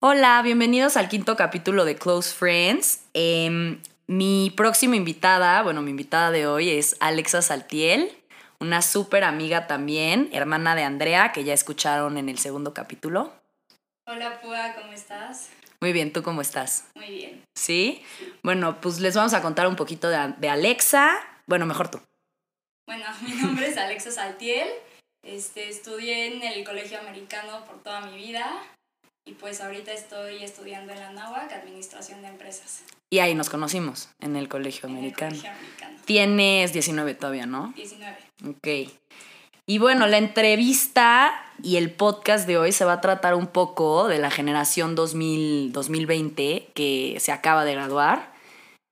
Hola, bienvenidos al quinto capítulo de Close Friends. Em, mi próxima invitada, bueno, mi invitada de hoy es Alexa Saltiel, una súper amiga también, hermana de Andrea, que ya escucharon en el segundo capítulo. Hola Pua, ¿cómo estás? Muy bien, ¿tú cómo estás? Muy bien. ¿Sí? Bueno, pues les vamos a contar un poquito de, de Alexa. Bueno, mejor tú. Bueno, mi nombre es Alexa Saltiel. Este, estudié en el Colegio Americano por toda mi vida y pues ahorita estoy estudiando en la NAWAC, Administración de Empresas. Y ahí nos conocimos, en el Colegio en el Americano. Colegio Americano. Tienes 19 todavía, ¿no? 19. Ok. Y bueno, la entrevista y el podcast de hoy se va a tratar un poco de la generación 2000, 2020 que se acaba de graduar.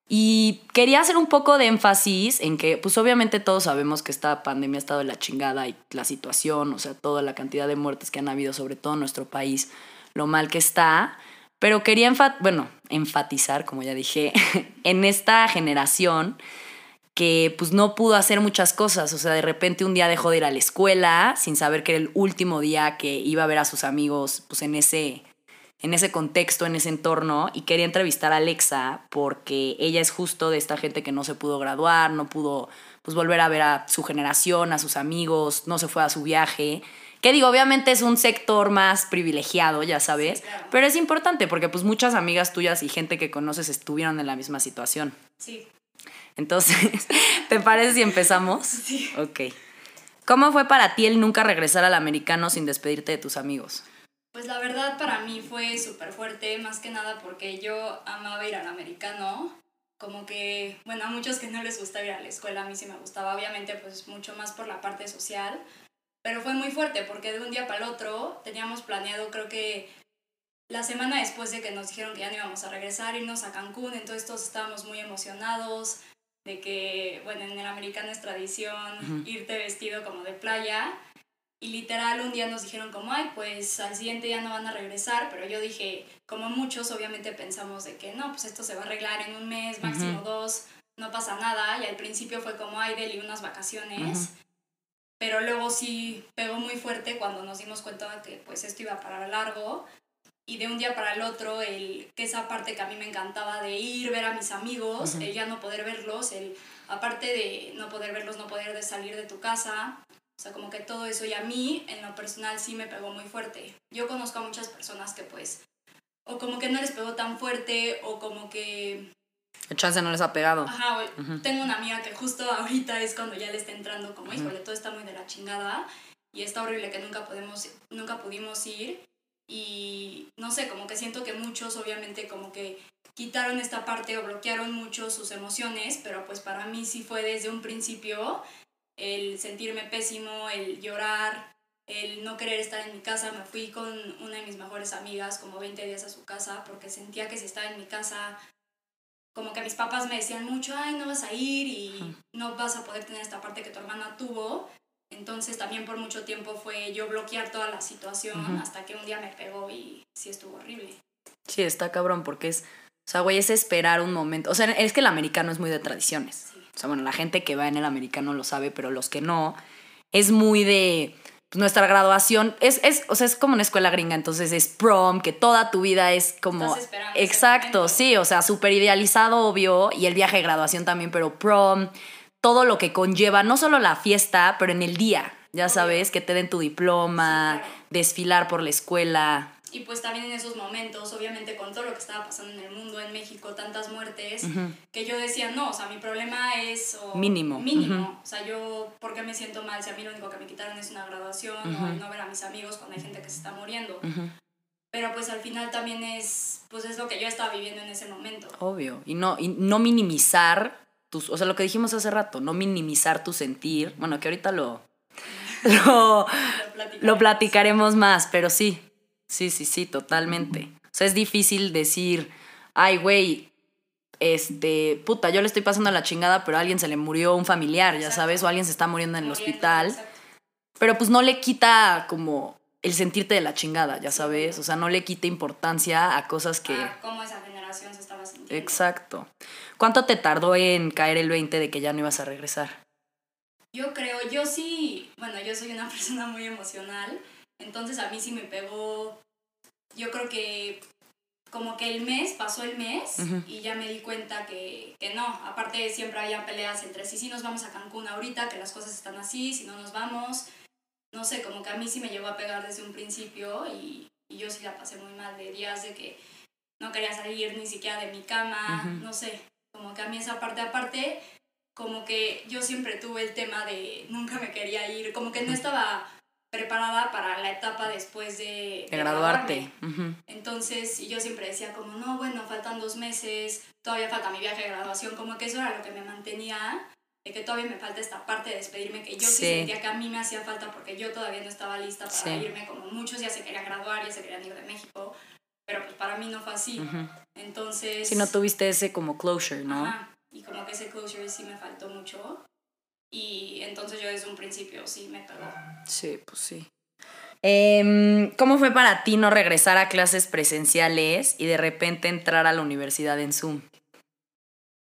Y quería hacer un poco de énfasis en que, pues obviamente todos sabemos que esta pandemia ha estado de la chingada y la situación, o sea, toda la cantidad de muertes que han habido, sobre todo en nuestro país, lo mal que está. Pero quería, bueno, enfatizar, como ya dije, en esta generación que pues no pudo hacer muchas cosas, o sea, de repente un día dejó de ir a la escuela sin saber que era el último día que iba a ver a sus amigos pues en ese en ese contexto, en ese entorno y quería entrevistar a Alexa porque ella es justo de esta gente que no se pudo graduar, no pudo pues volver a ver a su generación, a sus amigos, no se fue a su viaje. Que digo, obviamente es un sector más privilegiado, ya sabes, Sí, claro. pero es importante porque pues muchas amigas tuyas y gente que conoces estuvieron en la misma situación. Sí. Entonces, ¿te parece si empezamos? Sí. Ok. ¿Cómo fue para ti el nunca regresar al americano sin despedirte de tus amigos? Pues la verdad para mí fue súper fuerte, más que nada porque yo amaba ir al americano. Como que, bueno, a muchos que no les gusta ir a la escuela, a mí sí me gustaba, obviamente pues mucho más por la parte social. Pero fue muy fuerte porque de un día para el otro teníamos planeado, creo que la semana después de que nos dijeron que ya no íbamos a regresar, irnos a Cancún, entonces todos estábamos muy emocionados de que, bueno, en el americano es tradición Ujú. irte vestido como de playa. Y literal un día nos dijeron como, ay, pues al siguiente ya no van a regresar, pero yo dije, como muchos obviamente pensamos de que no, pues esto se va a arreglar en un mes, máximo dos, no pasa nada. Y al principio fue como, ay, Deli, unas vacaciones. Pero luego sí pegó muy fuerte cuando nos dimos cuenta de que pues esto iba para largo. Y de un día para el otro, el, que esa parte que a mí me encantaba de ir, ver a mis amigos, el ya no poder verlos, el aparte de no poder verlos, no poder de salir de tu casa, o sea, como que todo eso y a mí en lo personal sí me pegó muy fuerte. Yo conozco a muchas personas que pues o como que no les pegó tan fuerte o como que El chance no les ha pegado. ajá, o- Ujú. tengo una amiga que justo ahorita es cuando ya le está entrando como, híjole, todo está muy de la chingada y está horrible que nunca podemos nunca pudimos ir y no sé, como que siento que muchos obviamente como que quitaron esta parte o bloquearon mucho sus emociones, pero pues para mí sí fue desde un principio el sentirme pésimo, el llorar, el no querer estar en mi casa. Me fui con una de mis mejores amigas como 20 días a su casa porque sentía que si estaba en mi casa, como que mis papás me decían mucho, ay, no vas a ir y no vas a poder tener esta parte que tu hermana tuvo. Entonces también por mucho tiempo fue yo bloquear toda la situación hasta que un día me pegó y sí estuvo horrible. Sí, está cabrón porque es, o sea, güey, es esperar un momento. O sea, es que el americano es muy de tradiciones. Sí. O sea, bueno, la gente que va en el americano lo sabe, pero los que no, es muy de nuestra graduación. Es, es, o sea, es como una escuela gringa, entonces es prom, que toda tu vida es como... Exacto, sí, o sea, súper idealizado, obvio, y el viaje de graduación también, pero prom, todo lo que conlleva, no solo la fiesta, pero en el día, ya sabes, que te den tu diploma, desfilar por la escuela. Y pues también en esos momentos, obviamente con todo lo que estaba pasando en el mundo, en México, tantas muertes, que yo decía, no, o sea, mi problema es... o- Mínimo. Mínimo. O sea, yo, ¿por qué me siento mal si a mí lo único que me quitaron es una graduación o el no ver a mis amigos cuando hay gente que se está muriendo? Pero pues al final también es, pues es lo que yo estaba viviendo en ese momento. Obvio. Y no, y no minimizar tus. O sea, lo que dijimos hace rato, no minimizar tu sentir. Bueno, que ahorita lo. Lo, lo platicaremos más, pero sí. Sí, sí, sí, totalmente. O sea, es difícil decir, ay, güey, este, puta, yo le estoy pasando la chingada, pero a alguien se le murió un familiar, ya Exacto. sabes, o alguien se está muriendo en el Muriendo, hospital. exacto. Pero pues no le quita como el sentirte de la chingada, ya sabes. O sea, no le quita importancia a cosas que. Ah, esa generación se estaba sintiendo. Exacto. ¿Cuánto te tardó en caer el 20 de que ya no ibas a regresar? Yo creo, yo sí, bueno, yo soy una persona muy emocional, entonces a mí sí me pegó, yo creo que como que el mes, pasó el mes y ya me di cuenta que, que, no. Aparte siempre había peleas entre si sí nos vamos a Cancún ahorita, que las cosas están así, si no nos vamos. No sé, como que a mí sí me llegó a pegar desde un principio y, y yo sí la pasé muy mal de días de que no quería salir ni siquiera de mi cama, no sé, como que a mí esa parte aparte, como que yo siempre tuve el tema de nunca me quería ir, como que no estaba preparada para la etapa después de, de, graduarte. Entonces yo siempre decía como, no, bueno, faltan dos meses, todavía falta mi viaje de graduación, como que eso era lo que me mantenía, de que todavía me falta esta parte de despedirme, que yo sí, sentía que a mí me hacía falta porque yo todavía no estaba lista para irme, como muchos ya se querían graduar, ya se querían ir de México, pero pues para mí no fue así. Entonces... Si no tuviste ese como closure, ¿no? Ajá. Y como que ese closure sí me faltó mucho. Y entonces yo desde un principio sí me pegó. Sí, pues sí. Em, ¿Cómo fue para ti no regresar a clases presenciales y de repente entrar a la universidad en Zoom?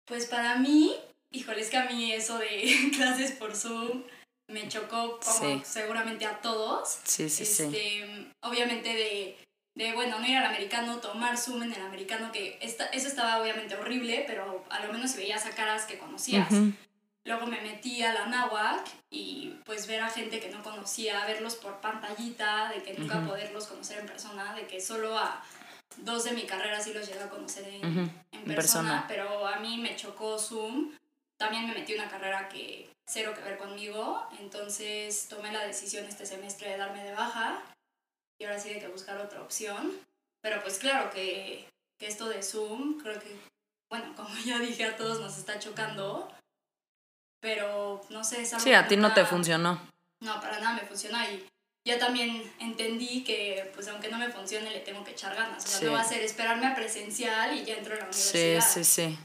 Pues para mí, híjole, es que a mí eso de clases por Zoom me chocó como seguramente a todos. Sí, sí, sí. Este, obviamente de de, bueno, no ir al americano, tomar Zoom en el americano, que esta, eso estaba obviamente horrible, pero a lo menos si veías a caras que conocías. Luego me metí a la náhuac y pues ver a gente que no conocía, verlos por pantallita, de que nunca poderlos conocer en persona, de que solo a dos de mi carrera sí los llegué a conocer en, persona, persona, pero a mí me chocó Zoom. También me metí una carrera que cero que ver conmigo, entonces tomé la decisión este semestre de darme de baja y ahora sí hay que buscar otra opción. Pero pues claro que, que esto de Zoom, creo que, bueno, como ya dije, a todos nos está chocando. Pero no sé, es Sí, a ti no te funcionó. No, para nada me funcionó y ya también entendí que pues aunque no me funcione le tengo que echar ganas. O sea, no va a ser esperarme a presencial y ya entro a la universidad. Sí, sí, sí.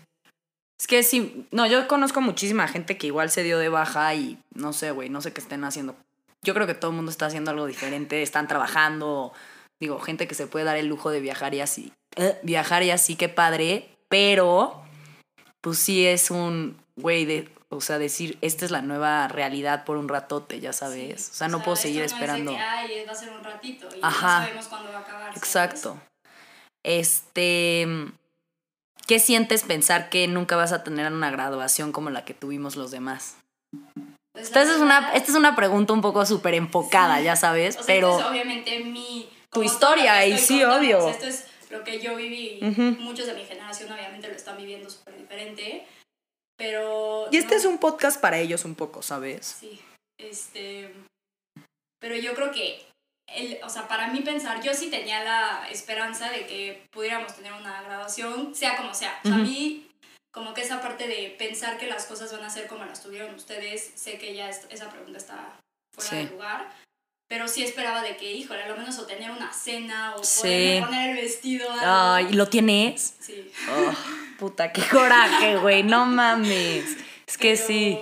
Es que sí, no, yo conozco muchísima gente que igual se dio de baja y no sé, güey, no sé qué estén haciendo yo creo que todo el mundo está haciendo algo diferente, están trabajando, digo, gente que se puede dar el lujo de viajar y así, eh, viajar y así, qué padre, pero pues sí es un, güey, de, o sea, decir, esta es la nueva realidad por un ratote, ya sabes, o sea, no puedo seguir esperando. Es Ay, va a ser un ratito y Ajá. no sabemos cuándo va a acabar. Exacto. Este... ¿Qué sientes pensar que nunca vas a tener una graduación como la que tuvimos los demás? Esta es, una, esta es una pregunta un poco súper enfocada, ya sabes, pero... es obviamente mi... Tu historia, y sí, obvio. esto es lo que yo viví. Muchos de mi generación obviamente lo están viviendo súper diferente, pero... Y este es un podcast para ellos un poco, ¿sabes? Sí, este... Pero yo creo que, el, o sea, para mí pensar, yo sí tenía la esperanza de que pudiéramos tener una graduación, sea como sea. O sea, a mí como que esa parte de pensar que las cosas van a ser como las tuvieron ustedes, sé que ya esa pregunta está fuera de lugar, pero sí esperaba de que, híjole, a lo menos o tener una cena o poner el vestido. Ay, ¿y lo tienes? Sí. Oh, puta, qué coraje, güey, no mames. Es que sí.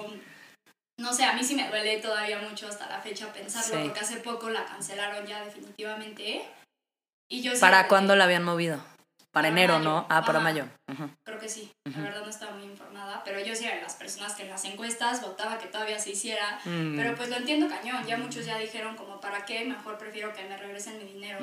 No sé, a mí sí me duele todavía mucho hasta la fecha pensarlo, porque hace poco la cancelaron ya definitivamente. Y yo ¿Para cuándo la habían movido? Para, enero, ¿no? Ah, para mayo. Creo que sí. La verdad no estaba muy informada, pero yo sí era de las personas que en las encuestas votaba que todavía se hiciera. Mm. Pero pues lo entiendo cañón. Ya muchos ya dijeron como, ¿para qué? Mejor prefiero que me regresen mi dinero.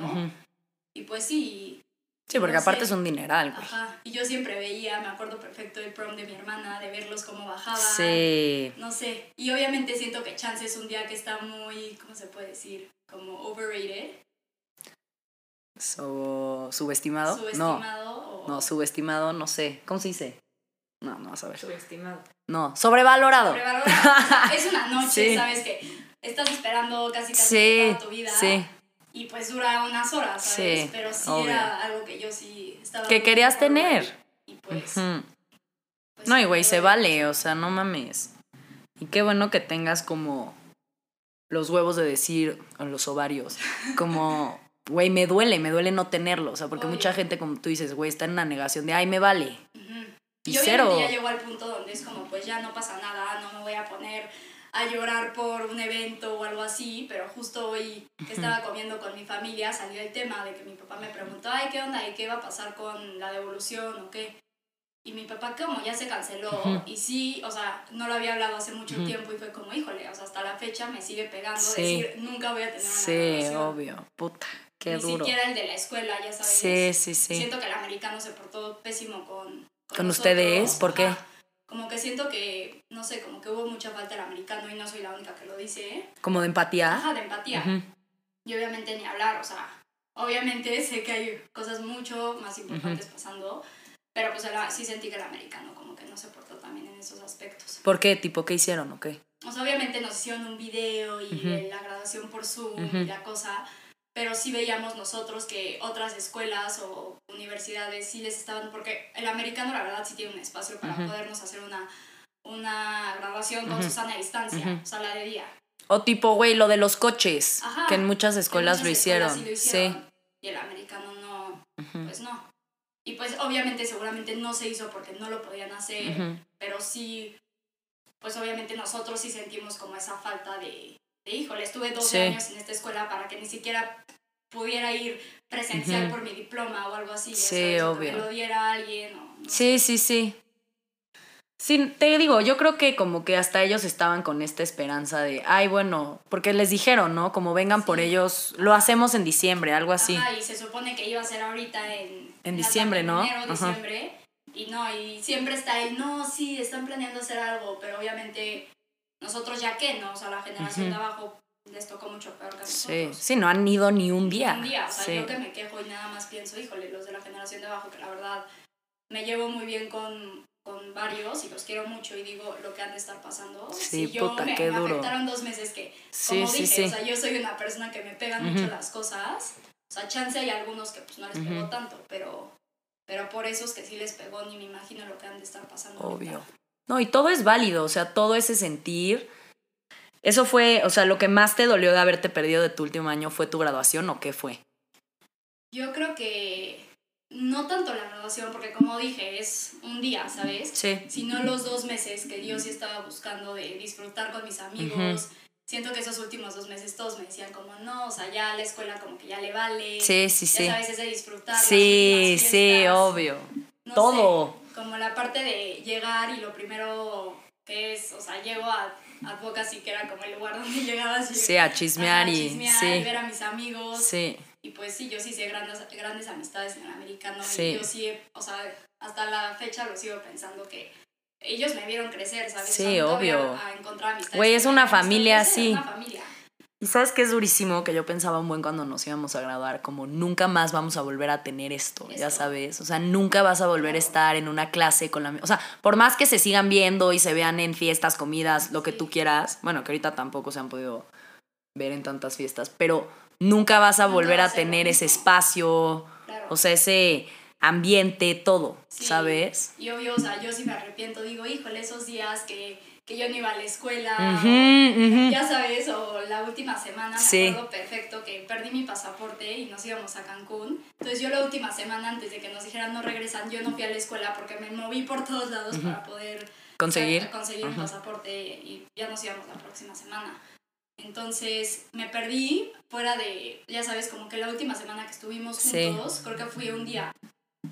Y pues sí. Sí, porque aparte es un dineral, güey. Ajá. Y yo siempre veía, me acuerdo perfecto el prom de mi hermana, de verlos cómo bajaban. Sí. No sé. Y obviamente siento que Chance es un día que está muy, ¿cómo se puede decir? Como overrated. So, ¿Subestimado? ¿Subestimado? No, no, subestimado, no sé. ¿Cómo se dice? No, no vas a ver. Subestimado. No, sobrevalorado. Sobrevalorado. es una noche, ¿sabes? Que estás esperando casi casi toda tu vida. Sí. Y pues dura unas horas, ¿sabes? Sí, Pero sí era algo que yo sí estaba. Que querías tener. Y pues. pues no, y güey, se vale, o sea, no mames. Y qué bueno que tengas como los huevos de decir, o los ovarios, como güey, me duele, me duele no tenerlo. O sea, porque mucha gente, como tú dices, güey, está en una negación de, ay, me vale. Y, cero. ya llegó al punto donde es como, pues ya no pasa nada, no me voy a poner a llorar por un evento o algo así, pero justo hoy que estaba comiendo con mi familia salió el tema de que mi papá me preguntó, ay, ¿qué onda? ¿Y qué va a pasar con la devolución o qué? Y mi papá como ya se canceló y sí, o sea, no lo había hablado hace mucho tiempo y fue como, híjole, o sea, hasta la fecha me sigue pegando decir, nunca voy a tener una Sí, obvio, puta. Qué Ni duro. siquiera el de la escuela, ya sabes. Sí, sí, sí. Siento que el americano se portó pésimo con... ¿Con nosotros. ustedes? ¿Por qué? Ajá. Como que siento que, no sé, como que hubo mucha falta del americano y no soy la única que lo dice. Como de empatía. Ajá, de empatía. Ujú. Y obviamente ni hablar, o sea, obviamente sé que hay cosas mucho más importantes pasando, pero pues el- sí sentí que el americano como que no se portó también en esos aspectos. ¿Por qué? ¿Tipo qué hicieron o qué? O sea, obviamente nos hicieron un video y Ujú. de la graduación por Zoom y la cosa, pero sí veíamos nosotros que otras escuelas o universidades sí les estaban, porque el americano la verdad sí tiene un espacio para podernos hacer una, una graduación con Ujú. su sana distancia, Ujú. o sea, la de día. O tipo, güey, lo de los coches. Ajá. Que en muchas escuelas muchas lo escuelas hicieron. sí lo Sí. hicieron, Y el americano no, pues no. Y pues obviamente seguramente no se hizo porque no lo podían hacer, pero sí, pues obviamente nosotros sí sentimos como esa falta de, de híjole, estuve 12 Sí. años en esta escuela para que ni siquiera pudiera ir presencial por mi diploma o algo así, Sí, que obvio. me lo diera alguien o no Sí, sí, sí. Sí, te digo, yo creo que como que hasta ellos estaban con esta esperanza de, ay, bueno, porque les dijeron, ¿no? Como vengan por ellos, lo hacemos en diciembre, algo así. Ajá, y se supone que iba a ser ahorita en... En diciembre, ¿no? Enero, Ajá. diciembre. Y no, y siempre está el, no, sí, están planeando hacer algo, pero obviamente nosotros ya que, ¿no? O sea, la generación de abajo les tocó mucho peor que a Sí, nosotros. sí, no han ido ni un día. Un día, o sea, sí. yo que me quejo y nada más pienso, híjole, los de la generación de abajo, que la verdad me llevo muy bien con, con varios y los quiero mucho y digo lo que han de estar pasando. Sí, si yo puta, me, qué me duro. afectaron dos meses que, Sí, como sí, dije, sí. o sea, yo soy una persona que me pegan mucho las cosas. O sea, chance hay algunos que pues no les pegó Ujú. tanto, pero, pero por esos que sí les pegó, ni me imagino lo que han de estar pasando. ahorita. No, y todo es válido, o sea, todo ese sentir. Eso fue, o sea, lo que más te dolió de haberte perdido de tu último año fue tu graduación o qué fue? Yo creo que no tanto la graduación, porque como dije, es un día, ¿sabes? Sí. sino los dos meses que yo sí estaba buscando de disfrutar con mis amigos. Siento que esos últimos dos meses todos me decían como, no, o sea, ya la escuela como que ya le vale. Sí, sí, Ya sí. sabes, es de disfrutar. las Sí, sí, obvio. no Todo. sé, como la parte de llegar y lo primero que es, o sea, llego a Advocacy, que era como el lugar donde llegabas. Sí, a chismear y- chismear sí. y ver a mis amigos. Sí. Y pues sí, yo sí hice grandes, grandes amistades en el americano. Sí. Y yo sí, o sea, hasta la fecha lo sigo pensando que ellos me vieron crecer, ¿sabes? Sí, voy obvio. A, a encontrar amistades. Güey, es una familia así. Es una familia. Y sabes que es durísimo que yo pensaba un buen cuando nos íbamos a graduar, como nunca más vamos a volver a tener esto, ya sabes. O sea, nunca vas a volver a estar en una clase con la. O sea, por más que se sigan viendo y se vean en fiestas, comidas, lo que tú quieras, bueno, que ahorita tampoco se han podido ver en tantas fiestas, pero nunca vas a Nunca volver a tener ese espacio, Claro. o sea, ese ambiente, todo, Sí. ¿sabes? Y obvio, o sea, yo sí me arrepiento. Digo, híjole, esos días que, que yo no iba a la escuela. Ya sabes, o la última semana me Sí. acuerdo perfecto que perdí mi pasaporte y nos íbamos a Cancún. Entonces yo la última semana antes de que nos dijeran no regresan, yo no fui a la escuela porque me moví por todos lados para poder Conseguir. conseguir un pasaporte y ya nos íbamos la próxima semana. Entonces me perdí fuera de, ya sabes, como que la última semana que estuvimos Sí. juntos, creo que fui un día.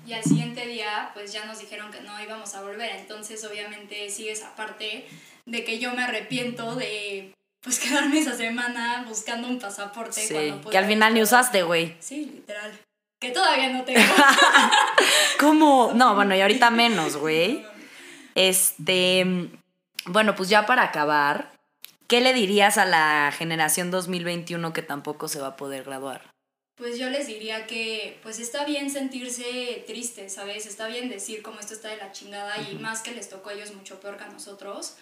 Y al siguiente día, pues ya nos dijeron que no íbamos a volver. Entonces, obviamente, sigue esa parte de que yo me arrepiento de, pues, quedarme esa semana buscando un pasaporte. Sí, cuando que al final ni usaste, güey. Sí, literal. Que todavía no tengo. ¿Cómo? No, bueno, y ahorita menos, güey. Este, bueno, pues ya para acabar, ¿qué le dirías a la generación 2021 que tampoco se va a poder graduar? Pues yo les diría que pues está bien sentirse triste, ¿sabes? Está bien decir como esto está de la chingada y más que les tocó a ellos mucho peor que a nosotros.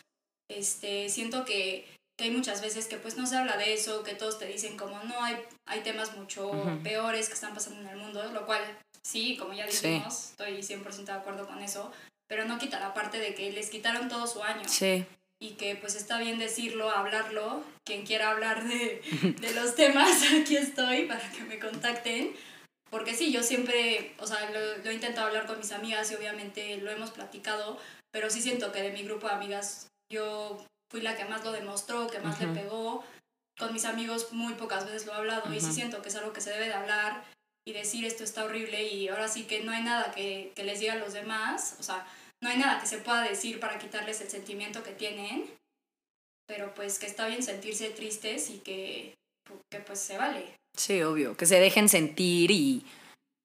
Este, siento que, que hay muchas veces que pues no se habla de eso, que todos te dicen como no, hay, hay temas mucho peores que están pasando en el mundo, lo cual sí, como ya Sí. dijimos, estoy 100% de acuerdo con eso, pero no quita la parte de que les quitaron todo su año Sí. Y que pues está bien decirlo, hablarlo. Quien quiera hablar de, de los temas, aquí estoy para que me contacten. Porque sí, yo siempre, o sea, lo, lo he intentado hablar con mis amigas y obviamente lo hemos platicado, pero sí siento que de mi grupo de amigas yo fui la que más lo demostró, que más Ujú. le pegó. Con mis amigos muy pocas veces lo he hablado y sí siento que es algo que se debe de hablar y decir esto está horrible y ahora sí que no hay nada que, que les diga a los demás, o sea, no hay nada que se pueda decir para quitarles el sentimiento que tienen, pero pues que está bien sentirse tristes y que, que pues se vale. Sí, obvio, que se dejen sentir y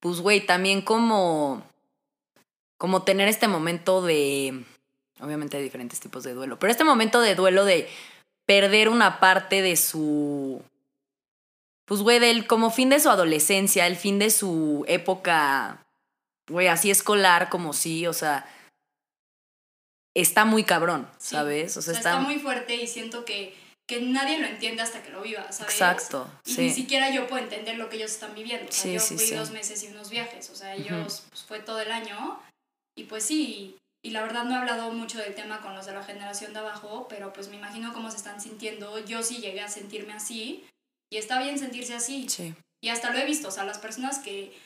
pues güey, también como como tener este momento de obviamente hay diferentes tipos de duelo, pero este momento de duelo de perder una parte de su pues güey, del como fin de su adolescencia, el fin de su época güey, así escolar como sí, o sea, está muy cabrón, ¿sabes? O sea, está... muy fuerte y siento que, que nadie lo entiende hasta que lo viva, ¿sabes? Exacto. Y ni siquiera yo puedo entender lo que ellos están viviendo. O sea, yo fui dos meses y unos viajes, o sea, ellos pues, fue todo el año y pues sí, y la verdad no he hablado mucho del tema con los de la generación de abajo, pero pues me imagino cómo se están sintiendo. Yo sí llegué a sentirme así y está bien sentirse así. Sí. Y hasta lo he visto, o sea, las personas que,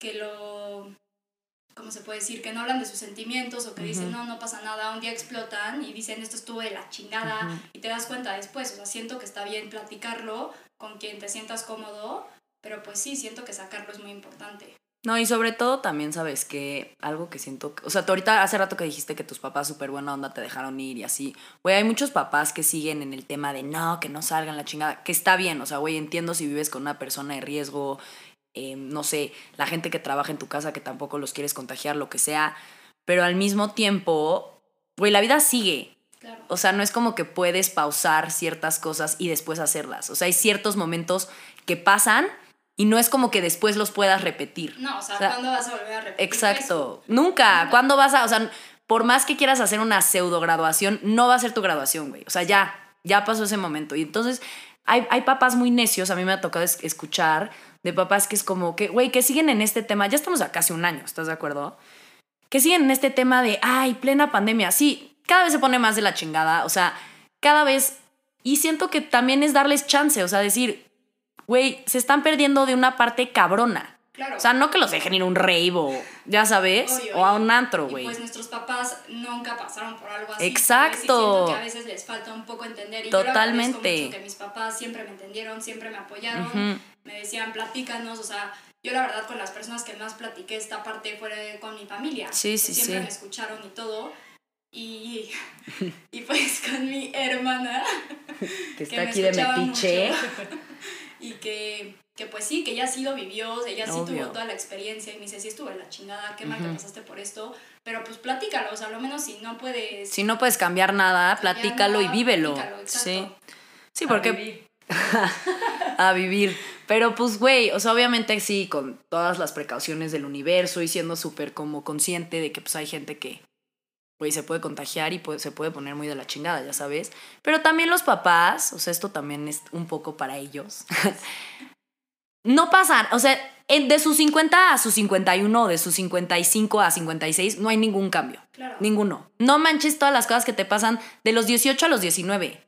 que lo ¿cómo se puede decir? Que no hablan de sus sentimientos o que dicen, no, no pasa nada, un día explotan y dicen, esto estuvo de la chingada y te das cuenta después. O sea, siento que está bien platicarlo con quien te sientas cómodo, pero pues sí, siento que sacarlo es muy importante. No, y sobre todo también sabes que algo que siento, o sea, tú ahorita hace rato que dijiste que tus papás súper buena onda te dejaron ir y así, güey, hay muchos papás que siguen en el tema de no, que no salgan la chingada, que está bien, o sea, güey, entiendo si vives con una persona de riesgo, Em, no sé, la gente que trabaja en tu casa que tampoco los quieres contagiar, lo que sea, pero al mismo tiempo, güey, la vida sigue. O sea, no es como que puedes pausar ciertas cosas y después hacerlas. O sea, hay ciertos momentos que pasan y no es como que después los puedas repetir. No, o sea, ¿cuándo vas a volver a repetir? Exacto. Nunca. ¿Cuándo vas a.? O sea, por más que quieras hacer una pseudo graduación, no va a ser tu graduación, güey. O sea, ya, ya pasó ese momento. Y entonces, hay, hay papás muy necios, a mí me ha tocado escuchar de papás que es como que, güey, que siguen en este tema, ya estamos a casi un año, ¿estás de acuerdo? Que siguen en este tema de, ay, plena pandemia, sí, cada vez se pone más de la chingada, o sea, cada vez, y siento que también es darles chance, o sea, decir, güey, se están perdiendo de una parte cabrona. Claro. O sea, no que los dejen ir a un rave o, ya sabes, o a un antro, güey. Pues nuestros papás nunca pasaron por algo así. Exacto. que a veces les falta un poco entender. Y Totalmente. Yo mucho que mis papás siempre me entendieron, siempre me apoyaron me decían, platícanos, o sea, yo la verdad con las personas que más platiqué esta parte fue con mi familia. Sí, sí, siempre me escucharon y todo. Y, y pues con mi hermana. Que está aquí de metiche. y que, que pues sí, que ella sí lo vivió, ella sí tuvo toda la experiencia y me dice, sí estuve en la chingada, qué mal que pasaste por esto, pero pues platícalo, o sea, lo menos si no puedes... Si no puedes cambiar nada, platícalo y vívelo. sí. Sí, porque a vivir. Pero pues, güey, o sea, obviamente sí, con todas las precauciones del universo y siendo súper como consciente de que pues hay gente que, güey, se puede contagiar y se puede poner muy de la chingada, ya sabes. Pero también los papás, o sea, esto también es un poco para ellos. no pasan, o sea, de sus 50 a sus 51, de sus 55 a 56, no hay ningún cambio. Ninguno. No manches todas las cosas que te pasan de los 18 a los 19.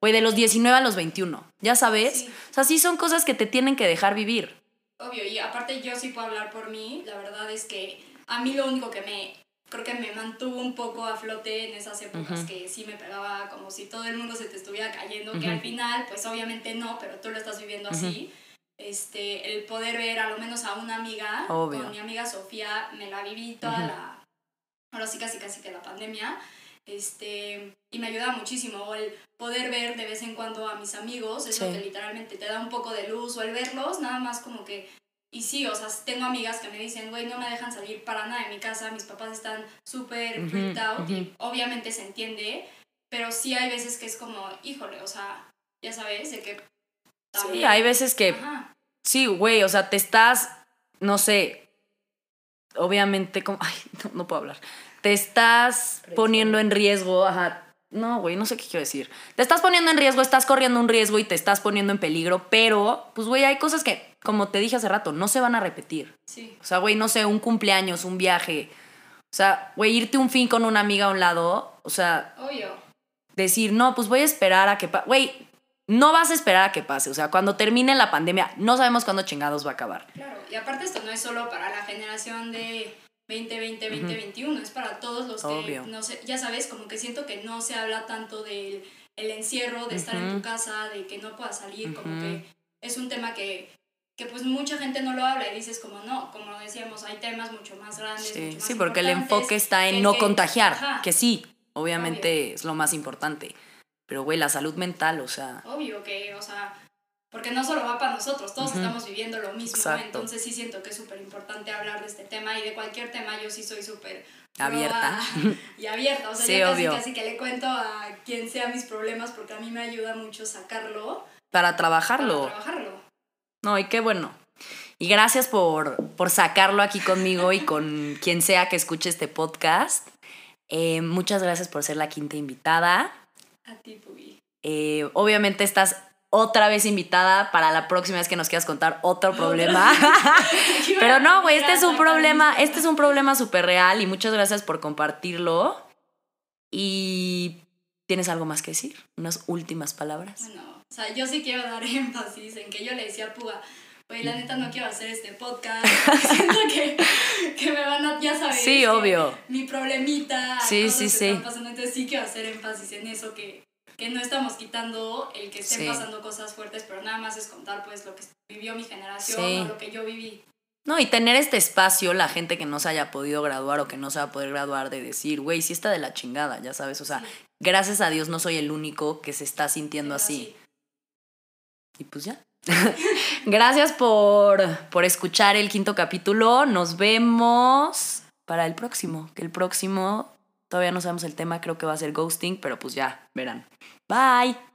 Güey, de los 19 a los 21, ¿ya sabes? O sea, sí son cosas que te tienen que dejar vivir. Obvio, y aparte yo sí puedo hablar por mí, la verdad es que a mí lo único que me, creo que me mantuvo un poco a flote en esas épocas que sí me pegaba como si todo el mundo se te estuviera cayendo, que al final, pues obviamente no, pero tú lo estás viviendo así. Este, el poder ver a lo menos a una amiga, Obvio. con mi amiga Sofía, me la viví toda la, ahora sí casi casi que la pandemia, este, y me ayuda muchísimo el poder ver de vez en cuando a mis amigos, eso que literalmente te da un poco de luz, o el verlos, nada más como que, y sí, o sea, tengo amigas que me dicen, güey, no me dejan salir para nada de mi casa, mis papás están súper freaked out, y obviamente se entiende, pero sí hay veces que es como, híjole, o sea, ya sabes, de que... Sí, hay veces que... Sí, güey, o sea, te estás, no sé, obviamente, como, ay, no puedo hablar te estás poniendo en riesgo, ajá, no, güey, no sé qué quiero decir. Te estás poniendo en riesgo, estás corriendo un riesgo y te estás poniendo en peligro, pero, pues, güey, hay cosas que, como te dije hace rato, no se van a repetir. Sí. O sea, güey, no sé, un cumpleaños, un viaje. O sea, güey, irte un fin con una amiga a un lado, o sea... Obvio. Decir, no, pues voy a esperar a que... Güey, no vas a esperar a que pase. O sea, cuando termine la pandemia, no sabemos cuándo chingados va a acabar. Claro, y aparte esto no es solo para la generación de 2020, 2021, es para todos los que, no sé, ya sabes, como que siento que no se habla tanto del el encierro, de estar en tu casa, de que no puedas salir, como que es un tema que, que pues mucha gente no lo habla y dices como no, como decíamos, hay temas mucho más grandes. Sí, sí porque el enfoque está en no contagiar, que sí, obviamente es lo más importante, pero güey, la salud mental, o sea... Obvio que, o sea, porque no solo va para nosotros, todos estamos viviendo lo mismo, Exacto. entonces sí siento que es súper importante hablar de este tema y de cualquier tema yo sí soy súper Abierta. y abierta, o sea, Sí, yo casi, casi que le cuento a quien sea mis problemas porque a mí me ayuda mucho sacarlo Para para trabajarlo. trabajarlo. No, y qué bueno. Y gracias por, por sacarlo aquí conmigo y con quien sea que escuche este podcast. Eh, muchas gracias por ser la quinta invitada. A ti, Pubi. Eh, obviamente estás otra vez invitada para la próxima vez que nos quieras contar otro problema. Pero no, güey, este es un problema, este es un problema súper real y muchas gracias por compartirlo. Y ¿tienes algo más que decir? Unas últimas palabras. Bueno, o sea, yo sí quiero dar énfasis en que yo le decía a Puga, güey, la neta no quiero hacer este podcast, siento que me van a, ya sabes. Sí, obvio. Mi problemita, Sí, sí, sí. están pasando, entonces sí quiero hacer énfasis en eso, que, que no estamos quitando el que estén Sí. pasando cosas fuertes, pero nada más es contar pues lo que vivió mi generación Sí. o lo que yo viví. No, y tener este espacio, la gente que no se haya podido graduar o que no se va a poder graduar, de decir, güey, sí está de la chingada, ya sabes. O sea, Sí. gracias a Dios no soy el único que se está sintiendo Pero así. sí. Y pues ya. gracias por, por escuchar el quinto capítulo. Nos vemos para el próximo. Que el próximo, todavía no sabemos el tema, creo que va a ser ghosting, pero pues ya, verán. Bye.